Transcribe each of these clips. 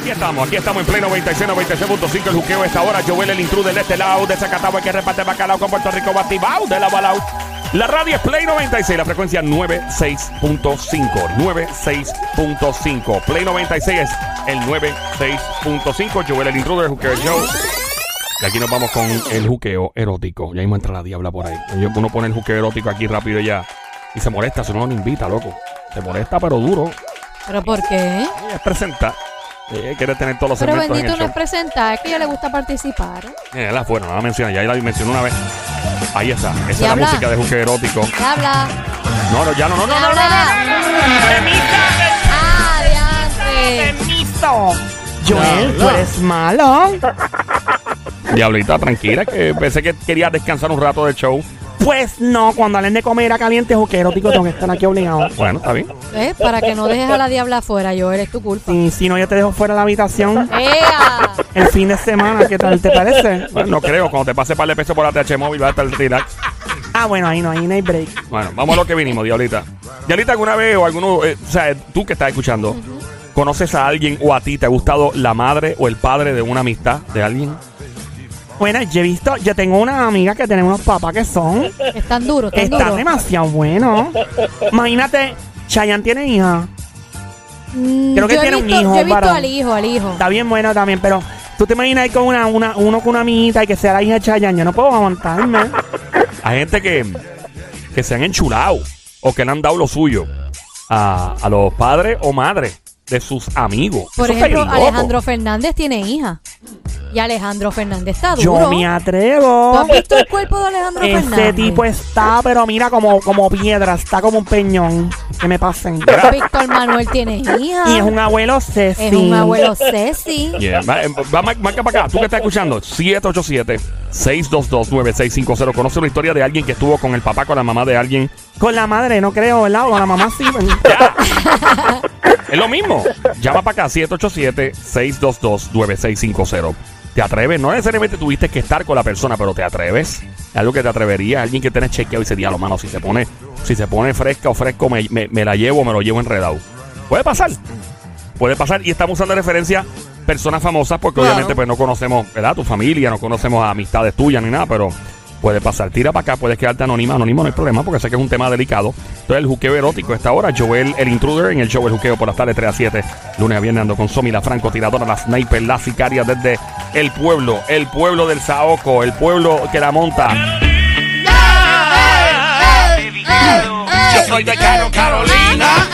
Aquí estamos, aquí estamos en Play 96, 96.5 el juqueo esta hora. Joel el intruder de este lado, de Zacatagua que reparte bacalao con Puerto Rico batibao de la balao. La radio es Play 96, la frecuencia 96.5. 96.5. Play 96 es el 96.5. Joel el intruder, el juqueo show. Y aquí nos vamos con el juqueo erótico. Ya mismo entra la diabla por ahí. Uno pone el juqueo erótico aquí rápido ya. Y se molesta si uno no invita, loco. Se molesta, pero duro. ¿Pero por qué? Ella es presenta. Ella quiere tener todos los Pero segmentos en bendito el no show. es presentar, es que a ella le gusta participar. Eh, la bueno, no la menciona, ya la mencionó una vez. Ahí está, esa es la Diabla. música de juque erótico. Habla. No, no, ya no, no, no, no, no. Ah, diantre. Joel, tú eres malo. Diablita, tranquila, que pensé que quería descansar un rato del show. Pues no, cuando hablen de comida caliente o que tengo que estar aquí obligado. Bueno, está bien. ¿Ves? Para que no dejes a la diabla afuera, yo eres tu culpa. Y si no, yo te dejo fuera de la habitación ¡Ea! el fin de semana. ¿Qué tal te parece? Bueno, no creo, cuando te pase par de pesos por ATH móvil vas a estar relax. Ah, bueno, ahí no, ahí no hay break. Bueno, vamos a lo que vinimos, Diablita. Diablita, ¿alguna vez o alguno, eh, o sea, tú que estás escuchando, conoces a alguien o a ti te ha gustado la madre o el padre de una amistad de alguien? Bueno, yo he visto, yo tengo una amiga que tiene unos papás que son, Están duros, están están demasiado buenos. Imagínate, Chayanne tiene hija. Mm, Creo que yo he tiene un visto- hijo, Yo he visto varón. al hijo, al hijo. Está bien bueno también, pero tú te imaginas ahí con una, una, uno con una amiguita y que sea la hija de Chayanne. Yo no puedo aguantarme. Hay gente que, que se han enchulado o que le han dado lo suyo a, a los padres o madres de sus amigos. Por Eso está ejemplo, bien loco. Alejandro Fernández tiene hija. Y Alejandro Fernández está duro. Yo me ¿Tú atrevo. has visto el cuerpo de Alejandro Fernández? Ese tipo está, pero mira, como, como piedra, está como un peñón. Que me pasen. Víctor Manuel tiene hija. Y es un abuelo Ceci. Es un abuelo Ceci. Yeah. Va, eh, va, marca para acá. Tú que estás escuchando, 787-622-9650. Conoce una historia de alguien que estuvo con el papá, con la mamá de alguien. Con la madre, no creo, ¿verdad? O con la mamá sí. Ya. es lo mismo. Llama para acá, 787-622-9650. ¿Te atreves? No necesariamente tuviste que estar con la persona, pero te atreves. Es algo que te atrevería. Alguien que tenés chequeado y ese día, lo mano, si se pone, si se pone fresca o fresco, me, me- me la llevo, me lo llevo enredado. Puede pasar. Puede pasar. Y estamos usando referencia personas famosas porque Claro. obviamente pues no conocemos, ¿verdad? Tu familia, no conocemos a amistades tuyas ni nada, pero puede pasar. Tira para acá, puedes quedarte anónima. Anónimo no hay problema porque sé que es un tema delicado. Entonces el juqueo erótico esta hora. Joel, el intruder, en el show El Juqueo por las tardes 3 a 7. Lunes a viernes ando con Somi, la francotiradora, la sniper, la sicaria desde el pueblo. El pueblo del Saoco, el pueblo que la monta. Yo soy de Caro Carolina.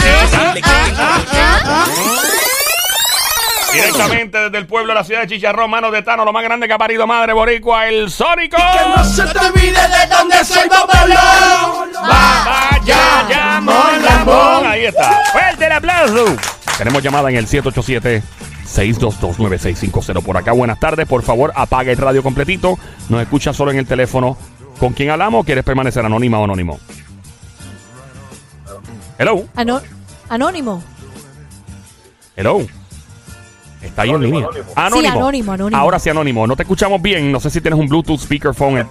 Directamente desde el pueblo de la ciudad de Chicharrón, mano de Tano, lo más grande que ha parido madre boricua, el Sónico. No se te olvide de dónde soy Bobolón. Vaya, ya, mon, lambón. Ahí está. Fuerte el aplauso. Tenemos llamada en el 787-622-9650. Por acá, buenas tardes. Por favor, apaga el radio completito. Nos escucha solo en el teléfono. ¿Con quién hablamos o quieres permanecer anónima o anónimo? Hello. Ano- Anónimo. Hello. Está ahí en Anónimo, línea. anónimo. Anónimo. Sí, anónimo, anónimo. Ahora sí, anónimo. No te escuchamos bien. No sé si tienes un Bluetooth speakerphone.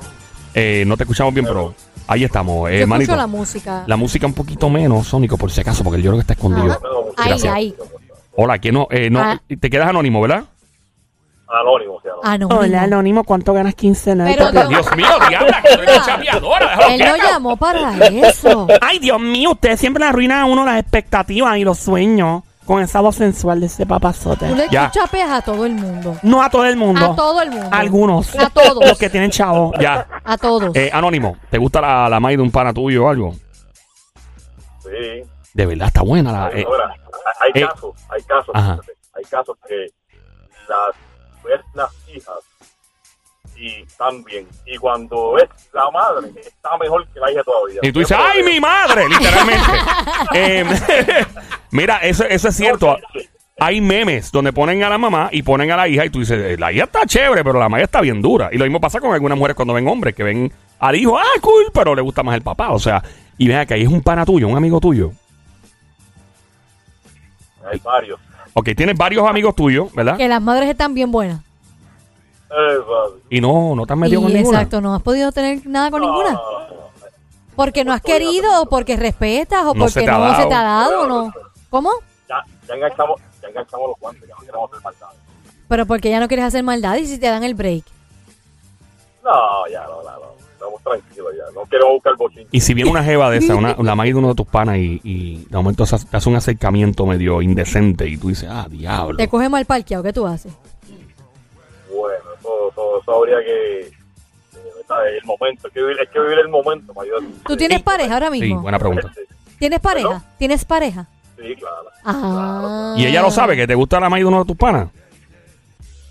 Eh, no te escuchamos bien, pero ahí estamos. Eh, Yo manito. escucho la música. La música un poquito menos, Sónico, por si acaso, porque yo creo que está escondido. Ahí, Gracias. ahí. Hola, ¿quién no? Eh, no Ah. Te quedas anónimo, ¿verdad? Anónimo, sí, anónimo. Hola, Anónimo, ¿cuánto ganas quincenal? Pero? Dios- Dios mío, diabla, que eres chapeadora. Él no llamó para eso. Ay, Dios mío, ustedes siempre le arruinan a uno las expectativas y los sueños con esa voz sensual de ese papazote. Tú le Ya. chapeas a todo el mundo. No a todo el mundo. A todo el mundo. Algunos. A todos. Los que tienen chavo. Ya. A todos. Eh, anónimo, ¿te gusta la, la maíz de un pana tuyo o algo? Sí. De verdad, está buena la. eh, Ahora, hay eh, casos, hay casos, Ajá. hay casos que las hijas y están bien. Y cuando es la madre, está mejor que la hija todavía. y tú dices, ¡ay, mi madre! Literalmente. Eh, mira, eso, eso es cierto. Hay memes donde ponen a la mamá y ponen a la hija y tú dices, "Eh, la hija está chévere, pero la mamá está bien dura. Y lo mismo pasa con algunas mujeres cuando ven hombres que ven al hijo, ah, cool, pero le gusta más el papá. O sea, y ven que ahí es un pana tuyo, un amigo tuyo. Hay varios. Ok, tienes varios amigos tuyos, ¿verdad? Que las madres están bien buenas. Y no, no te has metido Y con ninguna. exacto, no has podido tener nada con ninguna. Porque no has querido, o porque respetas, o No se porque te ha no se dado. te ha dado, o no. ¿Cómo? Ya, ya enganchamos, ya enganchamos los guantes, ya no queremos hacer maldad. Pero porque ya no quieres hacer maldad y si te dan el break. No, ya, no, no, no. Estamos tranquilos ya. No queremos buscar bochinche. Y si viene una jeva de esa, una, la maíz de uno de tus panas y, y de momento se hace- te hace un acercamiento medio indecente y tú dices, ah, diablo. Te coge mal parqueado, ¿qué tú haces? Habría que... eh. El momento, hay que vivir, hay que vivir el momento ayudar. ¿Tú tienes pareja ahora Sí, mismo? buena pregunta. ¿Tienes pareja? ¿Tienes pareja? Sí, claro. Ah. Y ella lo sabe, que te gusta la maíz de uno de tus panas.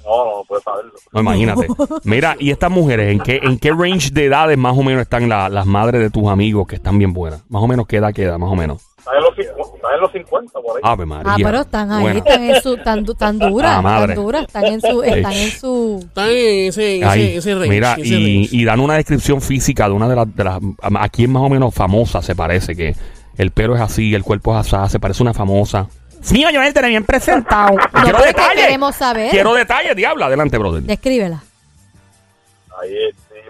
No, no, no puedes saberlo. No, imagínate. Mira, y estas mujeres, ¿en qué, en qué range de edades más o menos están la- las madres de tus amigos que están bien buenas? Más o menos, ¿qué edad queda? Más o menos. Está en los 50, está en los 50 por ahí. Ave María. Ah, pero están ahí, Bueno. están en su, tan, du- tan duras, Ah, madre. tan duras, están en su, están en su, Están en ese, Ahí. ese range. Mira, ese y, range. y dan una descripción física de una de las, de las. ¿A quién más o menos famosa se parece? Que el pelo es así, el cuerpo es así, se parece una famosa. Mío, yo él te bien presentado. No, Quiero detalles. queremos saber. Quiero detalles, diablo. Adelante, brother. Descríbela. Hay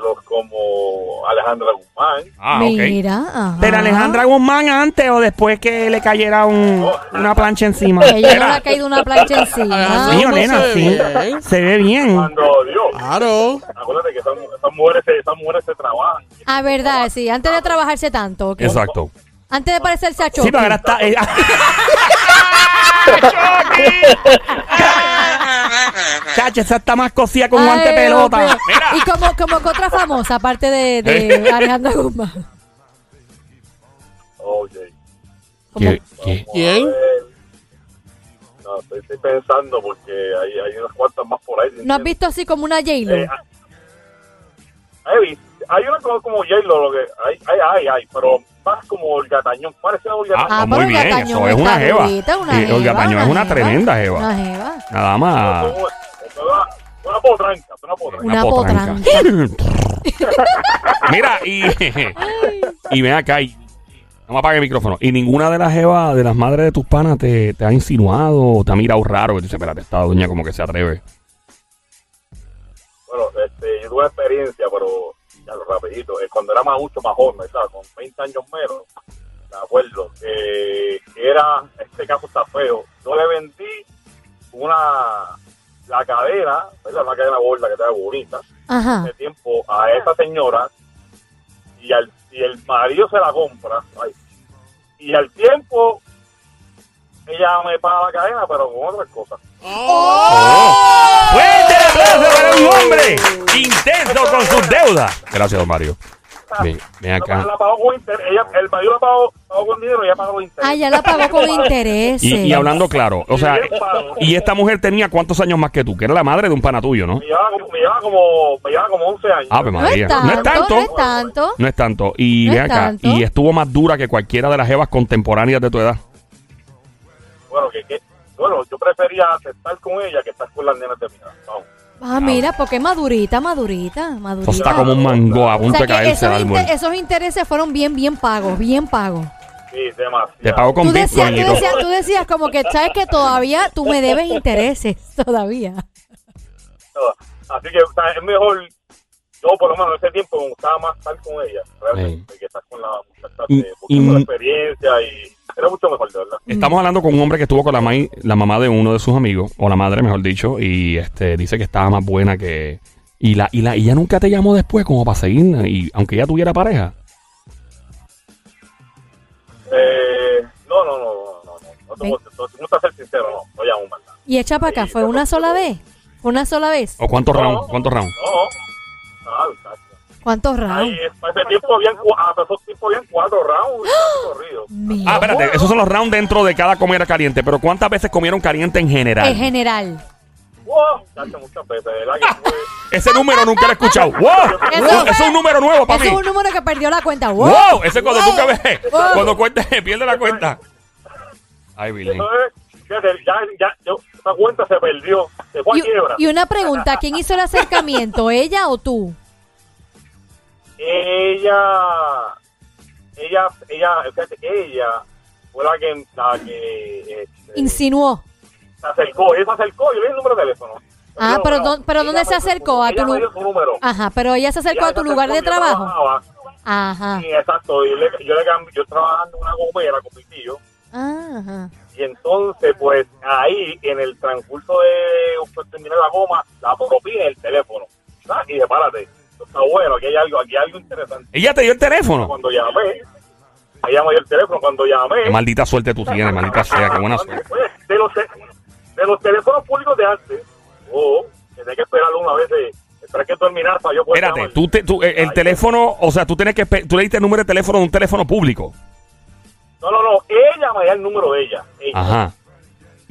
estilos como Alejandra Guzmán. Ah, ok. Mira, ajá. Pero Alejandra Guzmán antes o después que le cayera un- una plancha encima. Ella no le ha caído una plancha encima. Mío, ¿Cómo nena, se sí. ve? Se ve bien. Cuando Dios, Claro. acuérdate que esas, esas mujeres, se- esas mujeres se trabajan. Ah, verdad, sí, antes de trabajarse tanto. ok. Exacto. Antes de parecerse a Chucky. Sí, pero ahora está. eh, Chacho, esa está más cosida con guante Ay, pelota. Mío. Mira. Y como, como que otra famosa, aparte de, de Alejandra Guzmán. Como- ¿Qué- qué? ¿Quién? no, estoy, estoy pensando porque hay, hay unas cuantas más por ahí. ¿No has visto así como una J-Lo? Eh, hay, visto- hay una como, como J-Lo, lo que hay, hay, hay, hay, pero más como Olga Tañón, parece a Olga Ah, Tañón. Ah, muy bien, eso es una jeva. Olga Tañón es una tremenda jeva. Una jeva. Nada más. Una, potranca, una potranca. Una potranca. Mira, y. y ven acá. Y, no me apague el micrófono. Y ninguna de las jevas, de las madres de tus panas, te, te ha insinuado o te ha mirado raro. Que tú dices, espérate, esta doña como que se atreve. Bueno, este, yo tuve experiencia, pero rapidito, es cuando era más, mucho más joven, ¿sabes? Con 20 años menos, me acuerdo, que era, este caso está feo, yo le vendí una, la cadena, ¿verdad? Una cadena gorda que estaba bonita, Ajá. de tiempo a esa señora, y, al, y el marido se la compra, ay, y al tiempo, ella me paga la cadena, pero con otras cosas. ¡Fuerte el aplauso para un hombre intenso con sus deudas! Gracias, don Mario. Ven, ven acá. La, la pagó con interés, ella, el marido la pagó, pagó con dinero y ella pagó con interés. Ah, ya la pagó con intereses. Y, y hablando claro, o sea, y esta mujer tenía cuántos años más que tú, que era la madre de un pana tuyo, ¿no? Me llevaba, como- me llevaba como, me llevaba como 11 años. Ave No María. es tanto, No es tanto. no es tanto. No es tanto. Y No ven es acá. tanto. Y estuvo más dura que cualquiera de las jevas contemporáneas de tu edad. Bueno, que, que- bueno, yo prefería estar con ella que estar con las nenas de mi edad. Vamos. Ah, mira, porque es madurita, madurita, madurita. Eso está como un mango a o punto sea de que caerse esos, al inte- árbol. esos intereses fueron bien, bien pagos, bien pagos. Sí, demasiado. Te pago con Tú decías, Bitcoin y tú, todo. decías, tú decías como que, ¿sabes que todavía tú me debes intereses? Todavía. Así que o sea, es mejor, yo por lo menos en ese tiempo me gustaba más estar con ella, realmente, que estar con la muchacha Y- y- mucha experiencia y era mucho mejor, de verdad. Estamos hablando con un hombre que estuvo con la, mai- la mamá de uno de sus amigos, o la madre, mejor dicho, y este dice que estaba más buena que... Y la y la y ella nunca te llamó después como para seguir, y aunque ella tuviera pareja. Eh, no, no, no, no, no, no, no, te Ven. puedo- no, ser sincero, no, no llamo más nada. Y echa para acá, ¿fue una sola vez? ¿Fue una sola vez? ¿O cuántos No. rounds? ¿Cuántos rounds? No, no. ¿Cuántos rounds? ese tiempo habían, ah, habían cuatro rounds corridos. Ah, espérate, esos son los rounds dentro de cada comida caliente, pero ¿cuántas veces comieron caliente en general? En general. Wow, Ese número nunca lo he escuchado. ¡Wow! Eso Wow, es un número nuevo para Ese mí. es un número que perdió la cuenta. ¡Wow! ¡Wow! Ese cuando tú que ves, Wow. cuando pierde la cuenta. Ay, Billy. ya, ya, yo, esa cuenta se perdió, se fue a Y, quiebra. y una pregunta, ¿quién hizo el acercamiento, ella o tú? Ella, ella, ella, fíjate, ella fue la que, la que este, Insinuó. se acercó, ella se acercó, yo le di el número de teléfono. Ah, pero no, ¿dó- pero ¿dónde se acercó? ¿A tu me dio lu- su número. Ajá, pero ella se acercó Ella a tu lugar de acercó, yo trabajo. trabajaba, Ajá. Sí, exacto, y le- yo le cambié, yo trabajando en una gomera con mi tío, Ajá. Y entonces, pues ahí, en el transcurso de pues, terminar la goma, la propina el teléfono. ¿sabes? Y dije, párate, esto está bueno, aquí hay algo, aquí hay algo interesante. Ella te dio el teléfono. Cuando llamé, ella me dio el teléfono, cuando llamé... Qué maldita suerte tú tienes, maldita sea, qué buena suerte. Oye, de los, de los teléfonos públicos de antes, oh, tenía que esperarlo una vez, de, esperar que terminara para yo poder Espérate, tú, te, tú, eh, el teléfono, o sea, tú tienes que, tú le diste el número de teléfono de un teléfono público. No, no, no, ella me da el número de ella. ella. Ajá.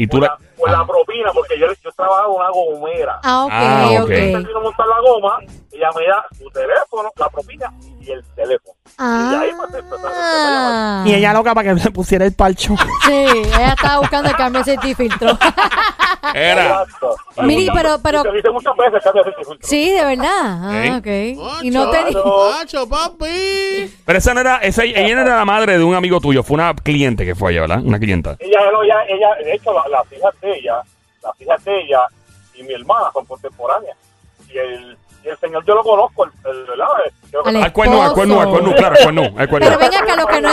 Y tú Por la, por la Ah. propina, porque yo, yo trabajaba una gomera. Ah, ok, Ah, ok. ok. Termino de montar la goma, ella me da su teléfono, la propina y el teléfono. Y ahí pues Ah. Y ella loca para que le pusiera el parcho. Sí, ella estaba buscando el cambio de filtro. Era. Miri, pero- pero- Y te muchas veces. Sí, de verdad. Ah, ok. Y no te Claro. Macho, papi. Pero esa no era, esa, ella no era la madre de un amigo tuyo, fue una cliente que fue ella, ¿verdad? Una clienta. Ella, no, ella, ella, de hecho, la- las hijas de ella, las hijas de ella y mi hermana son contemporáneas. Y el, y el señor yo lo conozco, el, el, ¿verdad? Ale- Al cuerno, al cuerno, al cuerno, claro, al cuerno, al cuerno. Pero venga acá, lo que, no,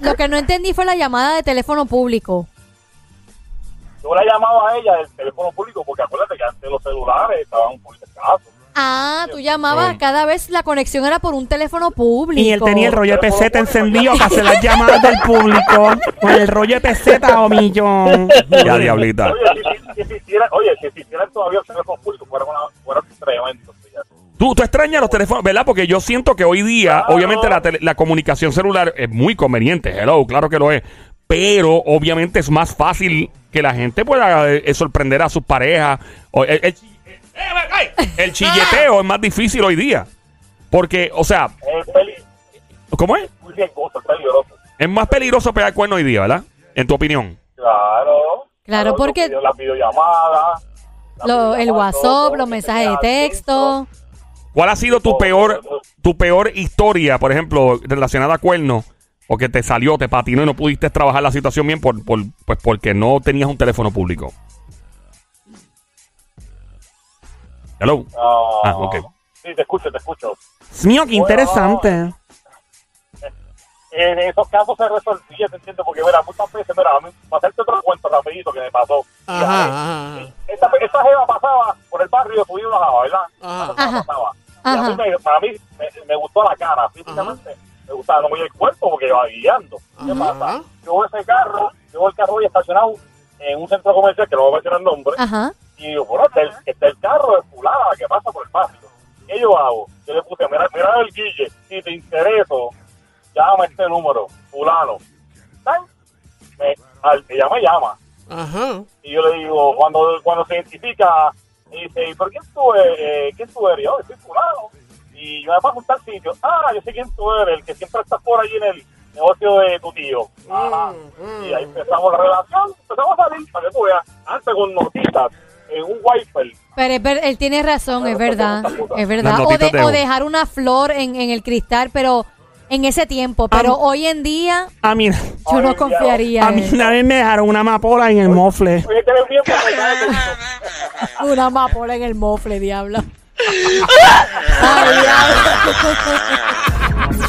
lo que no entendí fue la llamada de teléfono público. Yo la llamaba a ella del teléfono público porque acuérdate que antes los celulares estaban un poquito escasos. Ah, tú llamabas, Sí. cada vez la conexión era por un teléfono público. Y él tenía el rollo de peseta encendido para hacer las llamadas del público. Con el rollo de peseta o millón. Ya, diablita. Oye, si, si, oye, si existieran todavía los teléfonos públicos, fuera, fuera tremendo. fíjate. Tú, tú extrañas los teléfonos, ¿verdad? Porque yo siento que hoy día, Claro. obviamente, la, tele- la comunicación celular es muy conveniente. Hello, claro que lo es. Pero obviamente es más fácil que la gente pueda eh, eh, sorprender a sus parejas. O el, el chi- eh, ay, el chilleteo es más difícil hoy día. Porque, o sea, ¿cómo es? es peligroso. Es más peligroso pegar cuerno hoy día, ¿verdad? En tu opinión. Claro. Claro, porque- Las videollamadas. Lo- el WhatsApp, los mensajes de texto. ¿Cuál ha sido tu peor, tu peor historia, por ejemplo, relacionada a cuerno? O que te salió, te patinó y no pudiste trabajar la situación bien por, por- pues porque no tenías un teléfono público. Hello. Ah, Ah, ok. Sí, te escucho, te escucho. Mío, qué interesante. En esos casos se resolvía, te entiendo, porque mira, muchas veces, mira, a mí, para hacerte otro cuento rapidito que me pasó. Ajá, ajá. Esta, esta jeva pasaba por el barrio, subía una java, ¿verdad? Ajá. Ajá. pasaba. Y a mí Ajá. me- para mí me, me gustó la cara, físicamente. Me gustaba, no muy el cuerpo porque iba guiando. ¿Qué pasa? Yo ese carro, yo el carro hoy estacionado en un centro comercial, que no voy a mencionar el nombre, Ajá. y yo, bueno, está el, está el carro de fulana que pasa por el barrio. ¿Qué yo hago? Yo le puse, mira, mira el guille, si te intereso, llama este número, fulano. ¿Sabes? Me, al, ella me llama. Ajá. Y yo le digo, cuando, cuando se identifica, y dice, ¿y por quién tú eres? Eh, ¿Quién tú eres? Yo, soy fulano. Y yo me paso a tal sitio. Ah, yo sé quién tú eres, el que siempre estás por allí en el negocio de tu tío. Ajá. Y ahí empezamos la relación, empezamos a salir, para que tú veas, antes con notitas, en un wiper. Pero es ver- él tiene razón, es verdad. Es verdad. O, notitas de- de o ojo. dejar una flor en, en el cristal, pero en ese tiempo. Pero hoy en día, A mí, yo no confiaría a mí una vez me dejaron una amapola en el mofle. Una amapola en el mofle, diablo. oh, yeah.